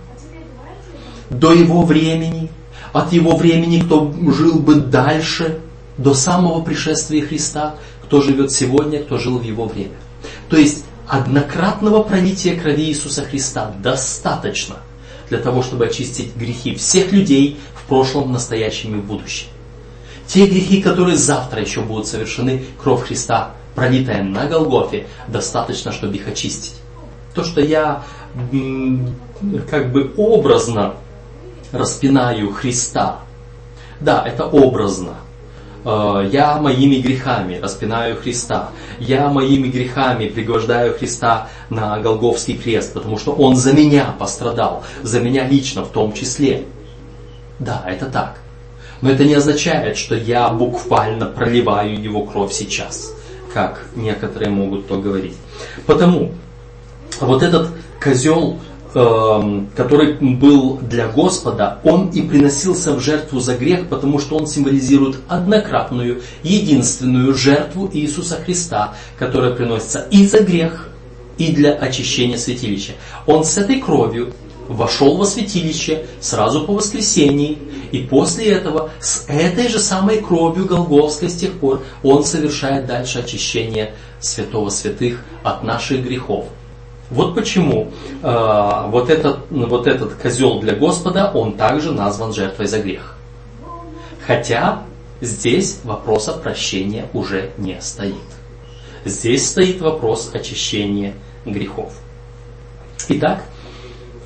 до его времени, от его времени, кто жил бы дальше, до самого пришествия Христа, кто живет сегодня, кто жил в его время. То есть однократного пролития крови Иисуса Христа достаточно для того, чтобы очистить грехи всех людей в прошлом, настоящем и в будущем. Те грехи, которые завтра еще будут совершены, кровь Христа, пролитая на Голгофе, достаточно, чтобы их очистить. То, что я как бы образно распинаю Христа, да, это образно. Э, я моими грехами распинаю Христа. Я моими грехами пригвождаю Христа на Голговский крест, потому что Он за меня пострадал, за меня лично в том числе. Да, это так. Но это не означает, что я буквально проливаю Его кровь сейчас, как некоторые могут то говорить. Потому вот этот козел который был для Господа, он и приносился в жертву за грех, потому что он символизирует однократную, единственную жертву Иисуса Христа, которая приносится и за грех, и для очищения святилища. Он с этой кровью вошел во святилище сразу по воскресении, и после этого с этой же самой кровью Голговской с тех пор он совершает дальше очищение святого святых от наших грехов. Вот почему э, вот, этот, вот этот козел для Господа, он также назван жертвой за грех. Хотя здесь вопроса прощения уже не стоит. Здесь стоит вопрос очищения грехов. Итак,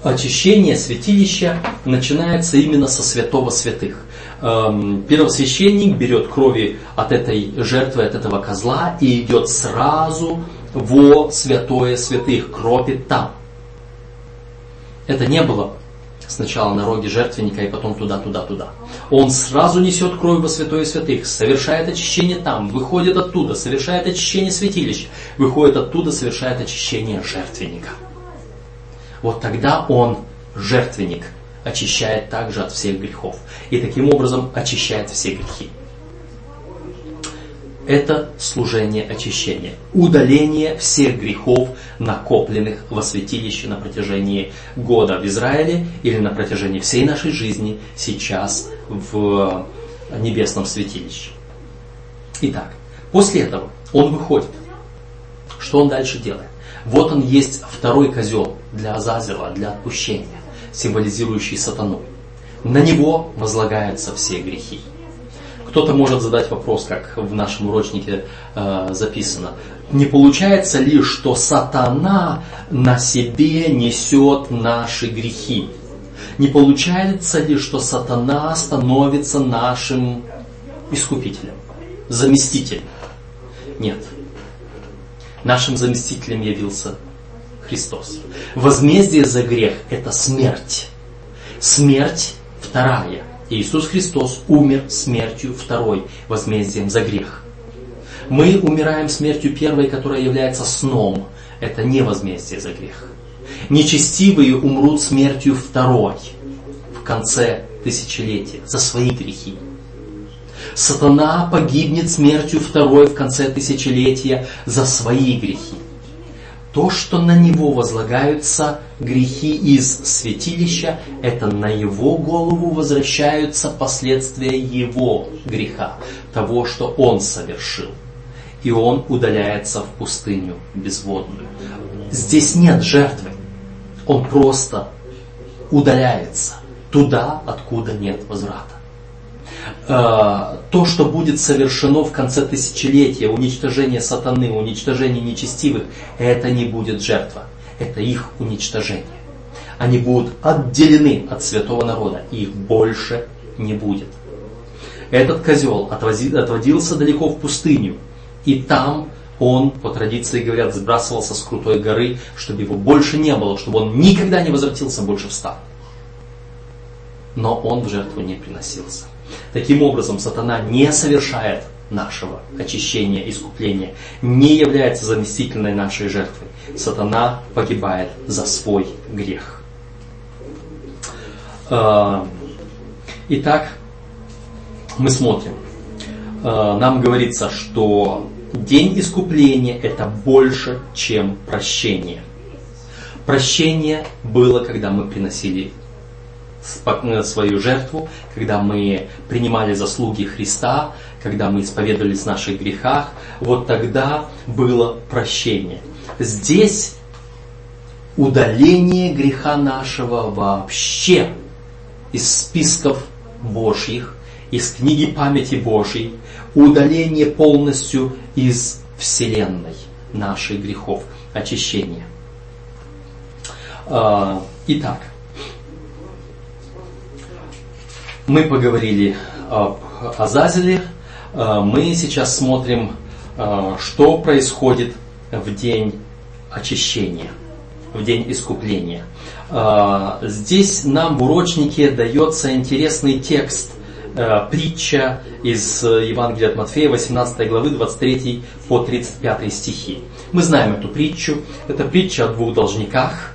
очищение святилища начинается именно со святого святых. Эм, первосвященник берет крови от этой жертвы, от этого козла и идет сразу во святое святых, кропит там. Это не было сначала на роге жертвенника и потом туда, туда, туда. Он сразу несет кровь во святое святых, совершает очищение там, выходит оттуда, совершает очищение святилища, выходит оттуда, совершает очищение жертвенника. Вот тогда он, жертвенник, очищает также от всех грехов. И таким образом очищает все грехи это служение очищения, удаление всех грехов, накопленных во святилище на протяжении года в Израиле или на протяжении всей нашей жизни сейчас в небесном святилище. Итак, после этого он выходит. Что он дальше делает? Вот он есть второй козел для Азазела, для отпущения, символизирующий сатану. На него возлагаются все грехи. Кто-то может задать вопрос, как в нашем урочнике э, записано. Не получается ли, что сатана на себе несет наши грехи? Не получается ли, что сатана становится нашим искупителем, заместителем? Нет. Нашим заместителем явился Христос. Возмездие за грех – это смерть. Смерть вторая. Иисус Христос умер смертью второй, возмездием за грех. Мы умираем смертью первой, которая является сном. Это не возмездие за грех. Нечестивые умрут смертью второй в конце тысячелетия за свои грехи. Сатана погибнет смертью второй в конце тысячелетия за свои грехи то, что на него возлагаются грехи из святилища, это на его голову возвращаются последствия его греха, того, что он совершил. И он удаляется в пустыню безводную. Здесь нет жертвы. Он просто удаляется туда, откуда нет возврата. Э, то, что будет совершено в конце тысячелетия, уничтожение сатаны, уничтожение нечестивых, это не будет жертва, это их уничтожение. Они будут отделены от святого народа, и их больше не будет. Этот козел отводился далеко в пустыню, и там он, по традиции говорят, сбрасывался с крутой горы, чтобы его больше не было, чтобы он никогда не возвратился больше в стан. Но он в жертву не приносился. Таким образом, сатана не совершает нашего очищения, искупления, не является заместительной нашей жертвой. Сатана погибает за свой грех. А, итак, мы смотрим. А, нам говорится, что день искупления это больше, чем прощение. Прощение было, когда мы приносили свою жертву, когда мы принимали заслуги Христа, когда мы исповедовались в наших грехах, вот тогда было прощение. Здесь удаление греха нашего вообще из списков Божьих, из книги памяти Божьей, удаление полностью из Вселенной наших грехов, очищение. А, итак, мы поговорили об Азазеле, а, мы сейчас смотрим, а, что происходит в день очищения, в день искупления. Здесь нам в урочнике дается интересный текст, притча из Евангелия от Матфея, 18 главы, 23 по 35 стихи. Мы знаем эту притчу. Это притча о двух должниках.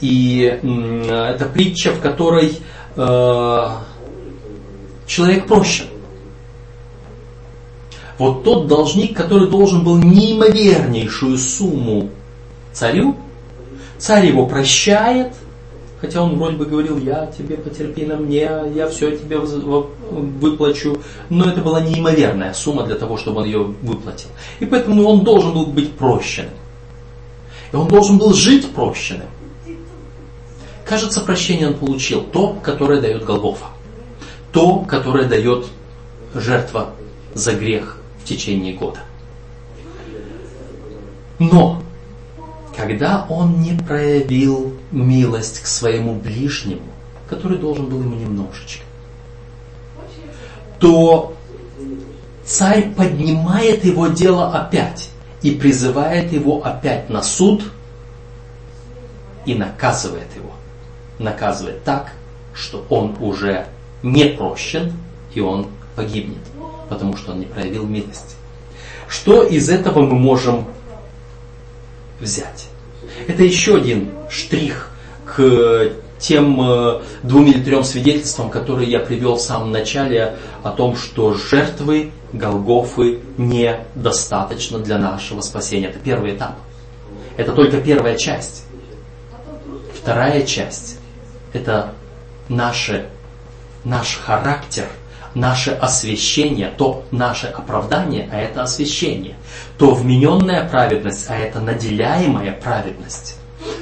И это притча, в которой э, человек прощен. Вот тот должник, который должен был неимовернейшую сумму царю, царь его прощает, хотя он вроде бы говорил, я тебе потерпи на мне, я все тебе выплачу, но это была неимоверная сумма для того, чтобы он ее выплатил. И поэтому он должен был быть прощенным. И он должен был жить прощенным. Кажется, прощение он получил, то, которое дает Голгофа. То, которое дает жертва за грех в течение года. Но, когда он не проявил милость к своему ближнему, который должен был ему немножечко, то царь поднимает его дело опять и призывает его опять на суд и наказывает его наказывает так, что он уже не прощен, и он погибнет, потому что он не проявил милости. Что из этого мы можем взять? Это еще один штрих к тем э, двум или трем свидетельствам, которые я привел в самом начале о том, что жертвы Голгофы недостаточно для нашего спасения. Это первый этап. Это только первая часть. Вторая часть это наше, наш характер, наше освящение, то наше оправдание, а это освящение, то вмененная праведность, а это наделяемая праведность.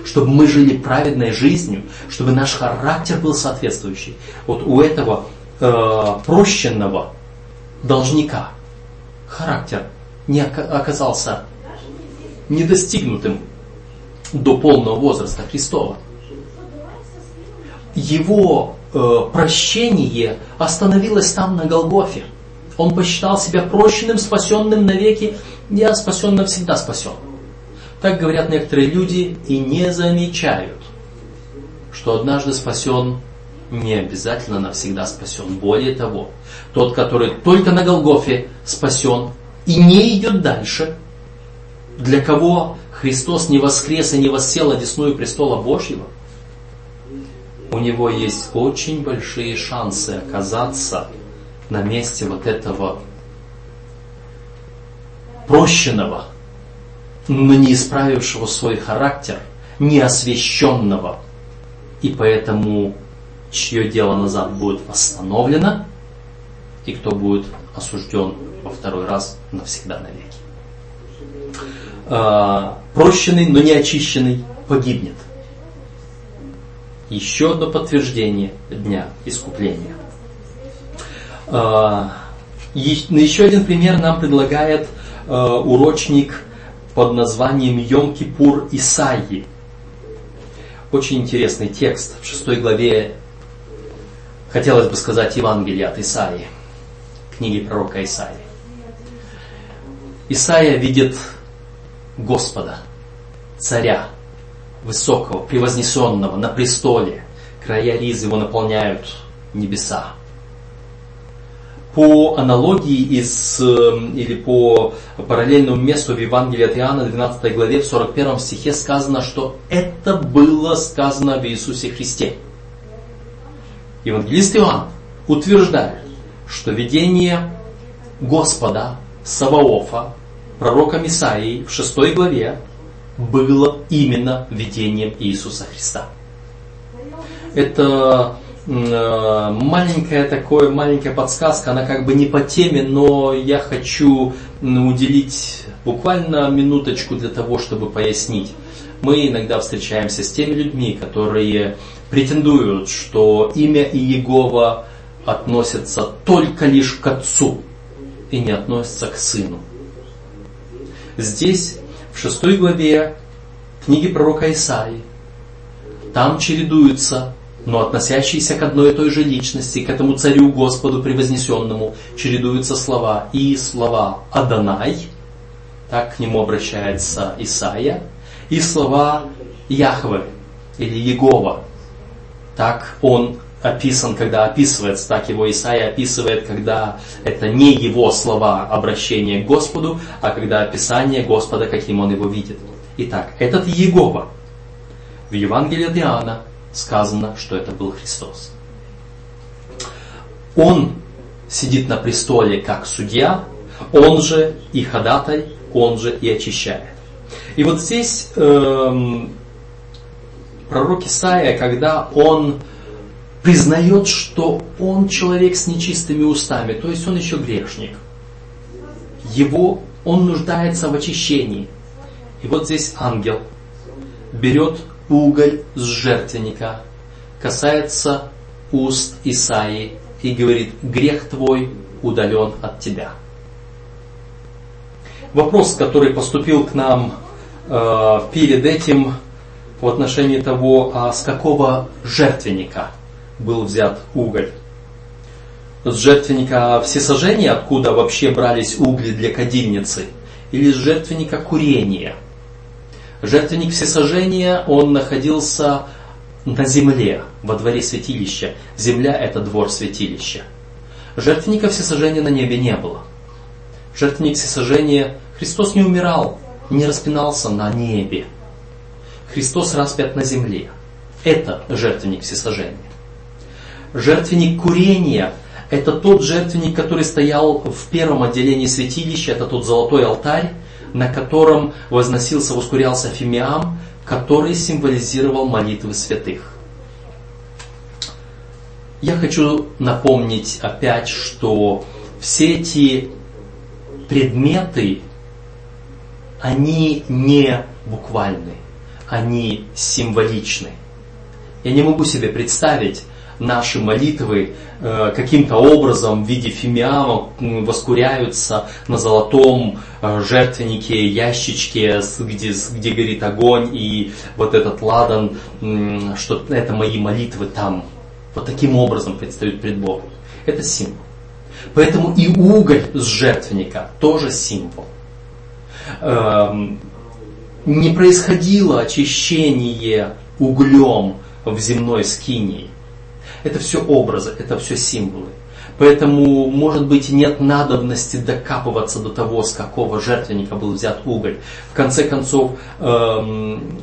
Чтобы мы жили праведной жизнью, чтобы наш характер был соответствующий. Вот у этого э, прощенного должника характер не оказался недостигнутым до полного возраста Христова его э, прощение остановилось там на Голгофе. Он посчитал себя прощенным, спасенным навеки. Я спасен навсегда спасен. Так говорят некоторые люди и не замечают, что однажды спасен не обязательно навсегда спасен. Более того, тот, который только на Голгофе спасен и не идет дальше, для кого Христос не воскрес и не воссел одесную престола Божьего, у него есть очень большие шансы оказаться на месте вот этого прощенного, но не исправившего свой характер, не освященного, и поэтому чье дело назад будет восстановлено, и кто будет осужден во второй раз навсегда навеки. А, прощенный, но не очищенный погибнет еще одно подтверждение дня искупления. А, еще один пример нам предлагает а, урочник под названием Йом-Кипур Исаии. Очень интересный текст в шестой главе, хотелось бы сказать, Евангелия от Исаии, книги пророка Исаии. Исаия видит Господа, царя, высокого, превознесенного на престоле. Края риз его наполняют небеса. По аналогии из, эм, или по параллельному месту в Евангелии от Иоанна, 12 главе, в 41 стихе сказано, что это было сказано об Иисусе Христе. Евангелист Иоанн утверждает, что видение Господа Саваофа, пророка Исаии в 6 главе, было именно видением Иисуса Христа. Это э, маленькая такое, маленькая подсказка, она как бы не по теме, но я хочу уделить буквально минуточку для того, чтобы пояснить. Мы иногда встречаемся с теми людьми, которые претендуют, что имя Иегова относится только лишь к Отцу и не относится к Сыну. Здесь, в шестой главе книги пророка Исаии, там чередуются, но относящиеся к одной и той же личности, к этому царю Господу превознесенному, чередуются слова и слова Адонай, так к нему обращается Исаия, и слова Яхве или Егова, так он описан, когда описывается, так его Исаия описывает, когда это не его слова обращения к Господу, а когда описание Господа, каким он его видит. Итак, этот Егова. В Евангелии от Иоанна сказано, что это был Христос. Он сидит на престоле как судья, он же и ходатай, он же и очищает. И вот здесь эм, пророк Исаия, когда он признает, что он человек с нечистыми устами, то есть он еще грешник. Его, он нуждается в очищении. И вот здесь ангел берет уголь с жертвенника, касается уст Исаии и говорит, грех твой удален от тебя. Вопрос, который поступил к нам э, перед этим в отношении того, а с какого жертвенника – был взят уголь. С жертвенника всесожжения, откуда вообще брались угли для кадильницы, или с жертвенника курения. Жертвенник всесожжения, он находился на земле, во дворе святилища. Земля – это двор святилища. Жертвенника всесожжения на небе не было. Жертвенник всесожжения, Христос не умирал, не распинался на небе. Христос распят на земле. Это жертвенник всесожжения. Жертвенник курения – это тот жертвенник, который стоял в первом отделении святилища, это тот золотой алтарь, на котором возносился, воскурялся фимиам, который символизировал молитвы святых. Я хочу напомнить опять, что все эти предметы, они не буквальны, они символичны. Я не могу себе представить, наши молитвы э, каким-то образом в виде фимиама воскуряются на золотом э, жертвеннике, ящичке, где, где горит огонь, и вот этот ладан, что это мои молитвы там. Вот таким образом предстают пред Богом. Это символ. Поэтому и уголь с жертвенника тоже символ. Эм, не происходило очищение углем в земной скинии. Это все образы, это все символы. Поэтому, может быть, нет надобности докапываться до того, с какого жертвенника был взят уголь. В конце концов, эм,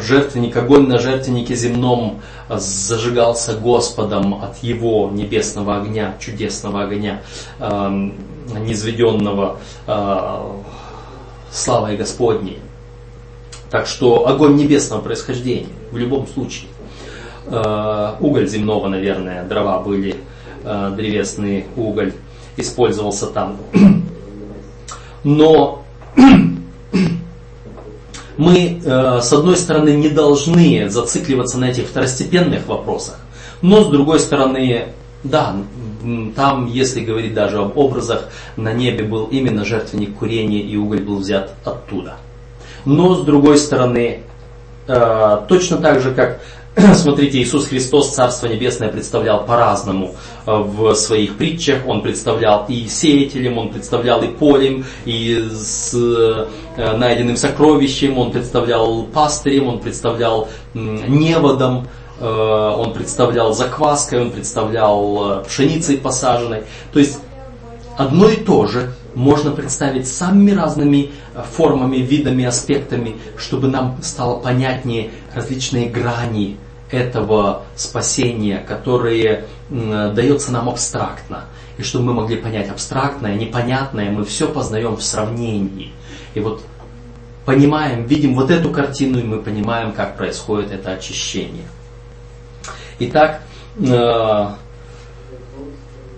жертвенник, огонь на жертвеннике земном зажигался Господом от Его небесного огня, чудесного огня, эм, низведенного э, славой Господней. Так что огонь небесного происхождения в любом случае. Э, уголь земного, наверное, дрова были, э, древесный уголь использовался там. Но мы, э, с одной стороны, не должны зацикливаться на этих второстепенных вопросах, но с другой стороны, да, там, если говорить даже об образах, на небе был именно жертвенник курения, и уголь был взят оттуда. Но с другой стороны, точно так же, как Смотрите, Иисус Христос Царство Небесное представлял по-разному э, в своих притчах. Он представлял и сеятелем, он представлял и полем, и с э, найденным сокровищем, он представлял пастырем, он представлял неводом, э, он представлял закваской, он представлял пшеницей посаженной. То есть одно и то же можно представить самыми разными формами, видами, аспектами, чтобы нам стало понятнее различные грани этого спасения, которые дается нам абстрактно. И чтобы мы могли понять абстрактное, непонятное, мы все познаем в сравнении. И вот понимаем, видим вот эту картину, и мы понимаем, как происходит это очищение. Итак, э,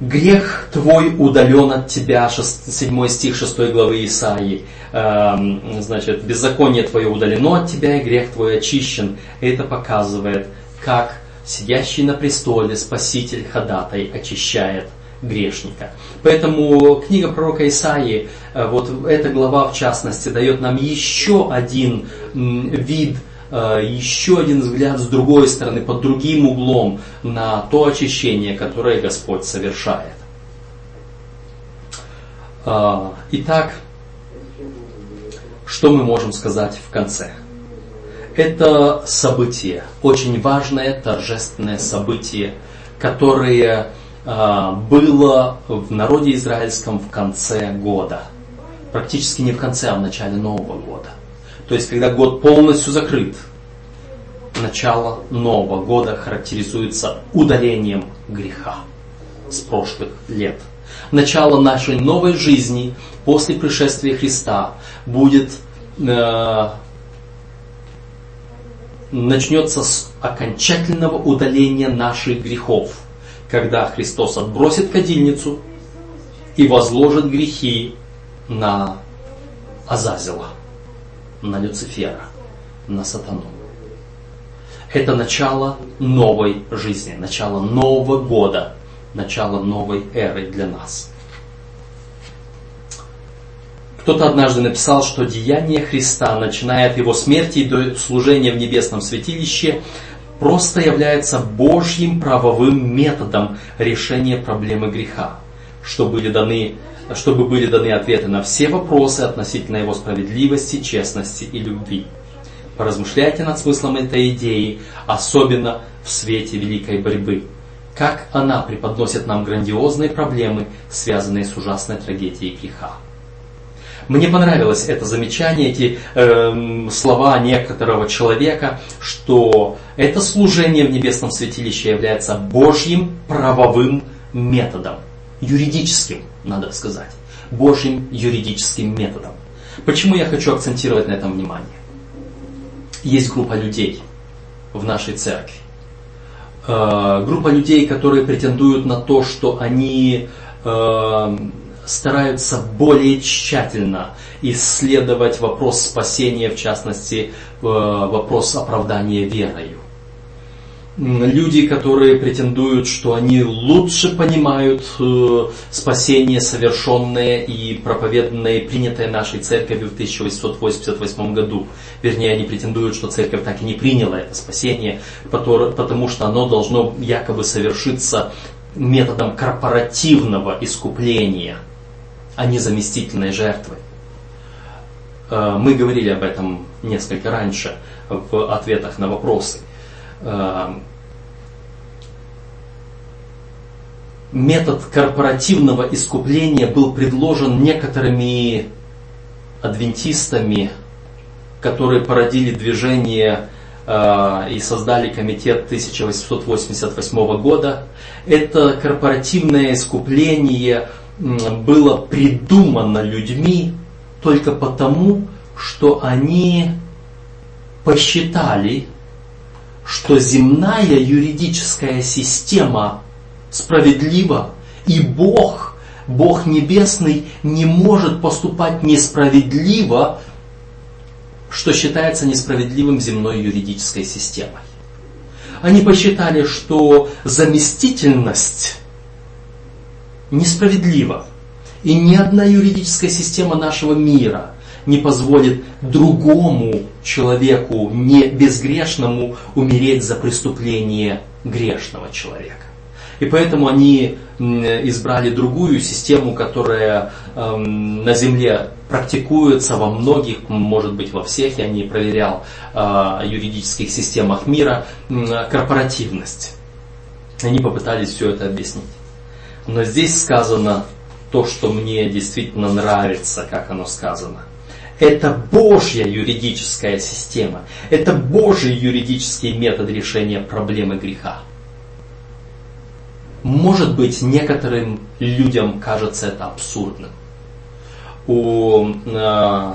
Грех твой удален от тебя, 7 стих 6 главы Исаии. Эм, значит, беззаконие твое удалено от тебя, и грех твой очищен. Это показывает, как сидящий на престоле Спаситель Ходатай очищает грешника. Поэтому книга пророка Исаии, э, вот эта глава в частности, дает нам еще один вид еще один взгляд с другой стороны, под другим углом на то очищение, которое Господь совершает. Э, итак, что мы можем сказать в конце? Это событие, очень важное торжественное событие, которое а, было в народе израильском в конце года. Практически не в конце, а в начале Нового года. То есть, когда год полностью закрыт, начало Нового года характеризуется удалением греха с прошлых лет. Начало нашей новой жизни после пришествия Христа будет э, начнется с окончательного удаления наших грехов – когда Христос отбросит кадильницу и возложит грехи на Азазела, на Люцифера, на сатану. Это начало новой жизни, начало нового года, начало новой эры для нас. Кто-то однажды написал, что деяние Христа, начиная от его смерти и до служения в небесном святилище, просто является Божьим правовым методом решения проблемы греха, что были даны, чтобы были даны ответы на все вопросы относительно его справедливости, честности и любви. Поразмышляйте над смыслом этой идеи, особенно в свете великой борьбы. Как она преподносит нам грандиозные проблемы, связанные с ужасной трагедией греха. Мне понравилось это замечание, эти э, слова некоторого человека, что это служение в небесном святилище является Божьим правовым методом, юридическим, надо сказать, Божьим юридическим методом. Почему я хочу акцентировать на этом внимание? Есть группа людей в нашей церкви. Э, группа людей, которые претендуют на то, что они э, стараются более тщательно исследовать вопрос спасения, в частности, э, вопрос оправдания верою. Люди, которые претендуют, что они лучше понимают э, спасение, совершенное и проповеданное, принятое нашей церковью в 1888 году. Вернее, они претендуют, что церковь так и не приняла это спасение, потому что оно должно якобы совершиться методом корпоративного искупления – а не заместительной жертвы. Э, мы говорили об этом несколько раньше в ответах на вопросы. Э, метод корпоративного искупления был предложен некоторыми адвентистами, которые породили движение э, и создали комитет 1888 года. Это корпоративное искупление было придумано людьми только потому, что они посчитали, что земная юридическая система справедлива, и Бог, Бог Небесный, не может поступать несправедливо, что считается несправедливым земной юридической системой. Они посчитали, что заместительность несправедливо. И ни одна юридическая система нашего мира не позволит другому человеку, не безгрешному, умереть за преступление грешного человека. И поэтому они избрали другую систему, которая эм, на Земле практикуется во многих, может быть во всех, я не проверял, э, юридических системах мира, э, корпоративность. Они попытались все это объяснить. Но здесь сказано то, что мне действительно нравится, как оно сказано. Это Божья юридическая система. Это Божий юридический метод решения проблемы греха. Может быть, некоторым людям кажется это абсурдным. У э,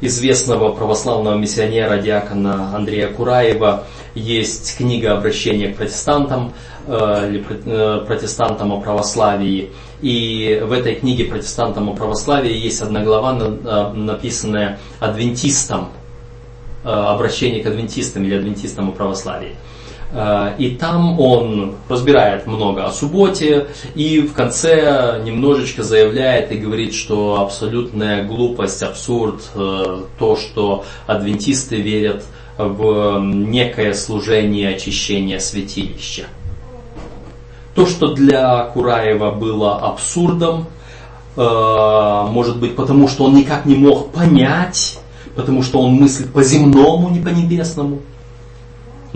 известного православного миссионера диакона Андрея Кураева есть книга обращения к протестантам э, или э, протестантам о православии. И в этой книге протестантам о православии есть одна глава, написанная адвентистам, обращение к адвентистам или адвентистам о православии. Э, и там он разбирает много о субботе и в конце немножечко заявляет и говорит, что абсолютная глупость, абсурд, э, то, что адвентисты верят в некое служение очищения святилища. То, что для Кураева было абсурдом, э, может быть потому, что он никак не мог понять, потому что он мыслит по земному, не по небесному –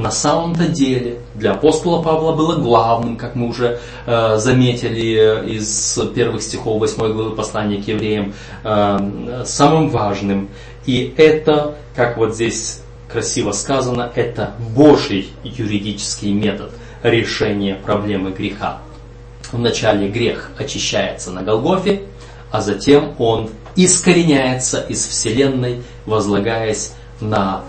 на самом-то деле для апостола Павла было главным, как мы уже э, заметили из первых стихов 8 главы послания к евреям, э, самым важным. И это, как вот здесь красиво сказано, это Божий юридический метод решения проблемы греха. Вначале грех очищается на Голгофе, а затем он искореняется из Вселенной, возлагаясь на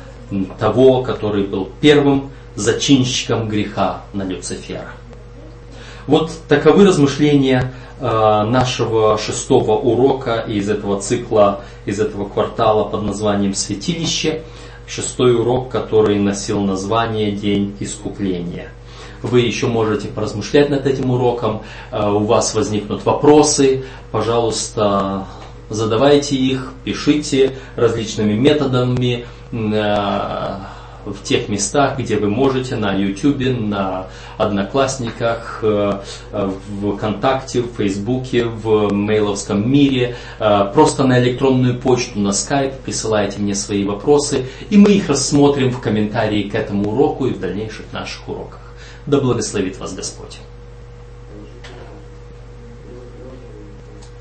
того, который был первым зачинщиком греха на Люцифера. Вот таковы размышления э, нашего шестого урока из этого цикла, из этого квартала под названием «Святилище». Шестой урок, который носил название «День искупления». Вы еще можете поразмышлять над этим уроком, э, у вас возникнут вопросы, пожалуйста, задавайте их, пишите различными методами, Э, в тех местах, где вы можете, на YouTube, на Одноклассниках, э, в ВКонтакте, в Фейсбуке, в мейловском мире, просто на электронную почту, на Skype присылайте мне свои вопросы, и мы их рассмотрим в комментарии к этому уроку и в дальнейших наших уроках. Да благословит вас Господь!